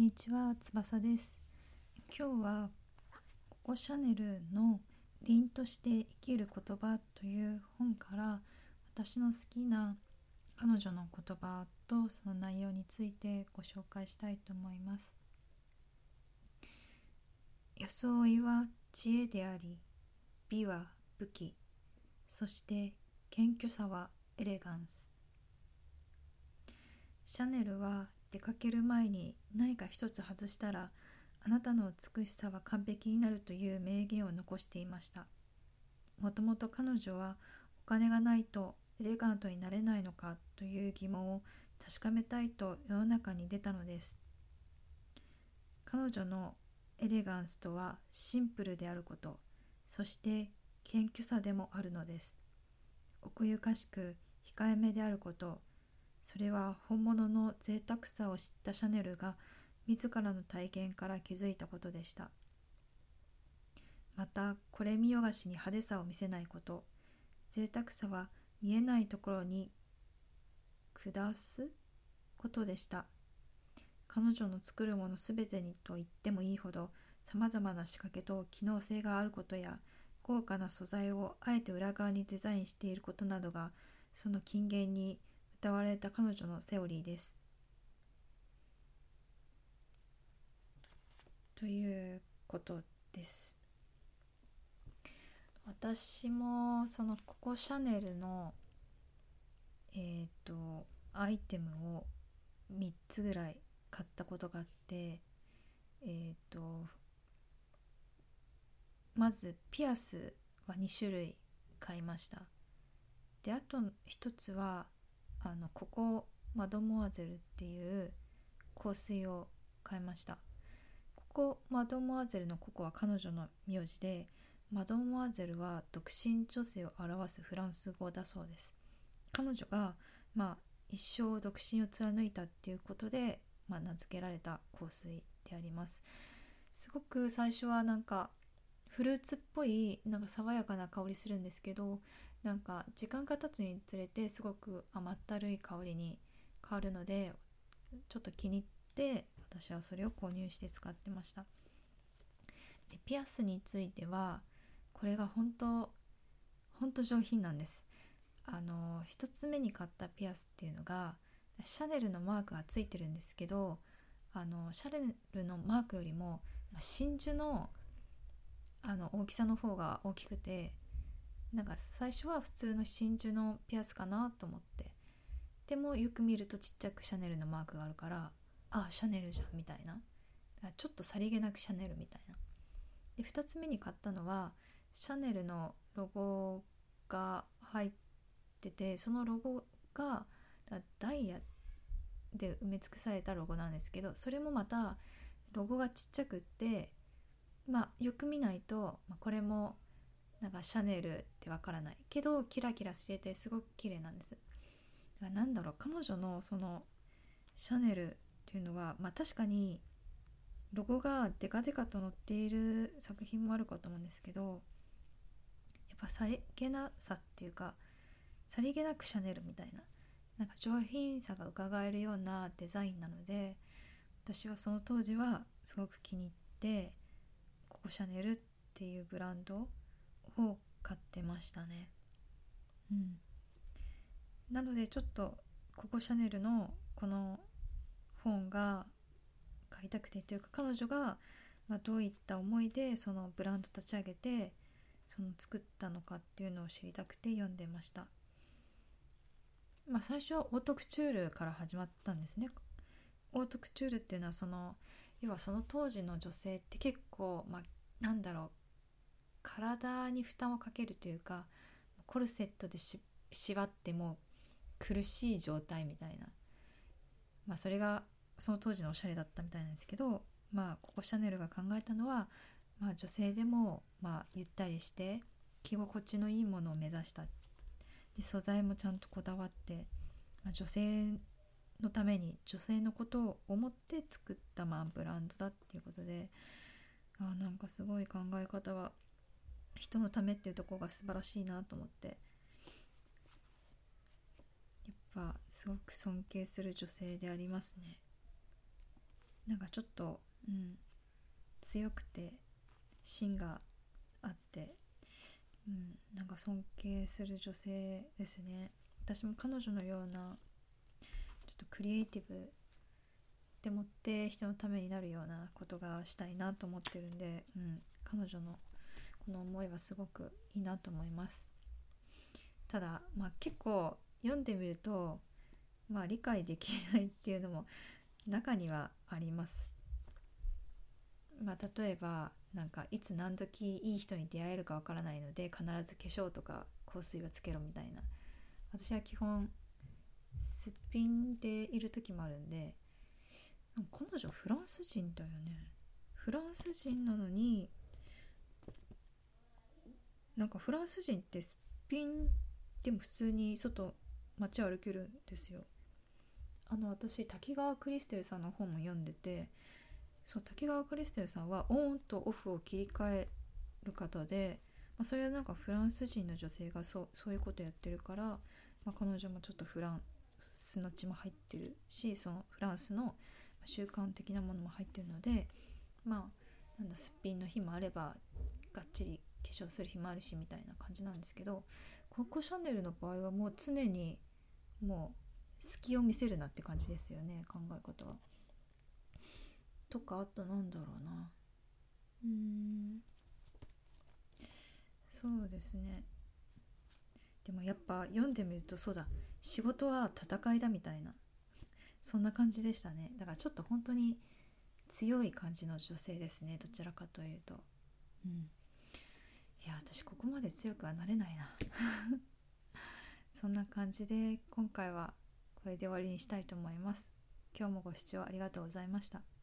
こんにちは、翼です。今日はココシャネルの凛として生きる言葉という本から私の好きな彼女の言葉とその内容についてご紹介したいと思います。装いは知恵であり、美は武器、そして謙虚さはエレガンス。シャネルは出かける前に何か一つ外したらあなたの美しさは完璧になるという名言を残していました。もともと彼女はお金がないとエレガントになれないのかという疑問を確かめたいと世の中に出たのです。彼女のエレガンスとはシンプルであることそして謙虚さでもあるのです。奥ゆかしく控えめであることそれは本物の贅沢さを知ったシャネルが自らの体験から気づいたことでした。またこれ見よがしに派手さを見せないこと。贅沢さは見えないところに下すことでした。彼女の作るもの全てにと言ってもいいほどさまざまな仕掛けと機能性があることや豪華な素材をあえて裏側にデザインしていることなどがその金言に歌われた彼女のセオリーです。ということです。私もそのココシャネルのえっ、ー、とアイテムを3つぐらい買ったことがあってえっ、ー、とまずピアスは2種類買いましたであと1つはあのここマドモアゼルっていう香水を買いました。ここマドモアゼルのここは彼女の名字でマドモアゼルは独身女性を表すフランス語だそうです。彼女がまあ一生独身を貫いたっていうことで、まあ、名付けられた香水であります。すごく最初はなんかフルーツっぽいなんか爽やかな香りするんですけどなんか時間が経つにつれてすごく甘ったるい香りに変わるのでちょっと気に入って私はそれを購入して使ってました。でピアスについてはこれが本当本当上品なんです。あの1つ目に買ったピアスっていうのがシャネルのマークがついてるんですけどあのシャネルのマークよりも真珠のあの大きさの方が大きくてなんか最初は普通の真珠のピアスかなと思って。でもよく見るとちっちゃくシャネルのマークがあるからああシャネルじゃんみたいな。ちょっとさりげなくシャネルみたいな。で2つ目に買ったのはシャネルのロゴが入っててそのロゴがダイヤで埋め尽くされたロゴなんですけどそれもまたロゴがちっちゃくってまあよく見ないと、まあ、これもなんかシャネルってわからないけどキラキラしててすごく綺麗なんです。だからなんだろう彼女のそのシャネルっていうのはまあ確かにロゴがデカデカと載っている作品もあるかと思うんですけどやっぱさりげなさっていうかさりげなくシャネルみたいななんか上品さがうかがえるようなデザインなので私はその当時はすごく気に入ってここシャネルっていうブランドを買ってましたね。うん。なのでちょっとココシャネルのこの本が買いたくてというか彼女が、ま、どういった思いでそのブランド立ち上げてその作ったのかっていうのを知りたくて読んでました。まあ最初はオートクチュールから始まったんですね。オートクチュールっていうのはその要はその当時の女性って結構まあなんだろう体に負担をかけるというかコルセットで縛っても苦しい状態みたいな、まあ、それがその当時のおしゃれだったみたいなんですけどまあここシャネルが考えたのは、まあ、女性でもまあゆったりして着心地のいいものを目指した。で素材もちゃんとこだわって、まあ、女性のために女性のことを思って作ったまあブランドだっていうことであなんかすごい考え方が人のためっていうとこが素晴らしいなと思って。やっぱすごく尊敬する女性でありますね。なんかちょっと、うん、強くて芯があって、うん、なんか尊敬する女性ですね。私も彼女のようなちょっとクリエイティブでもって人のためになるようなことがしたいなと思ってるんで、うん、彼女のこの思いはすごくいいなと思います。ただ、まあ、結構読んでみると、まあ、理解できないっていうのも中にはあります。まあ、例えばなんかいつ何時いい人に出会えるかわからないので必ず化粧とか香水はつけろみたいな。私は基本すっぴんでいる時もあるんで彼女フランス人だよね。フランス人なのになんかフランス人ってすっぴんでも普通に外街歩けるんですよ。あの私滝川クリステルさんの本も読んでてそう滝川クリステルさんはオンとオフを切り替える方で、まあ、それはなんかフランス人の女性がそうそういうことやってるから、まあ、彼女もちょっとフランスの血も入ってるしそのフランスの習慣的なものも入ってるのでまあなんだすっぴんの日もあればがっちり化粧する日もあるしみたいな感じなんですけどココシャネルの場合はもう常にもう隙を見せるなって感じですよね考え方は。とかあとなんだろうな。うん。そうですね。でもやっぱ読んでみるとそうだ。仕事は戦いだみたいな。そんな感じでしたね。だからちょっと本当に強い感じの女性ですねどちらかというと。うん。私ここまで強くはなれないな。そんな感じで今回はこれで終わりにしたいと思います。今日もご視聴ありがとうございました。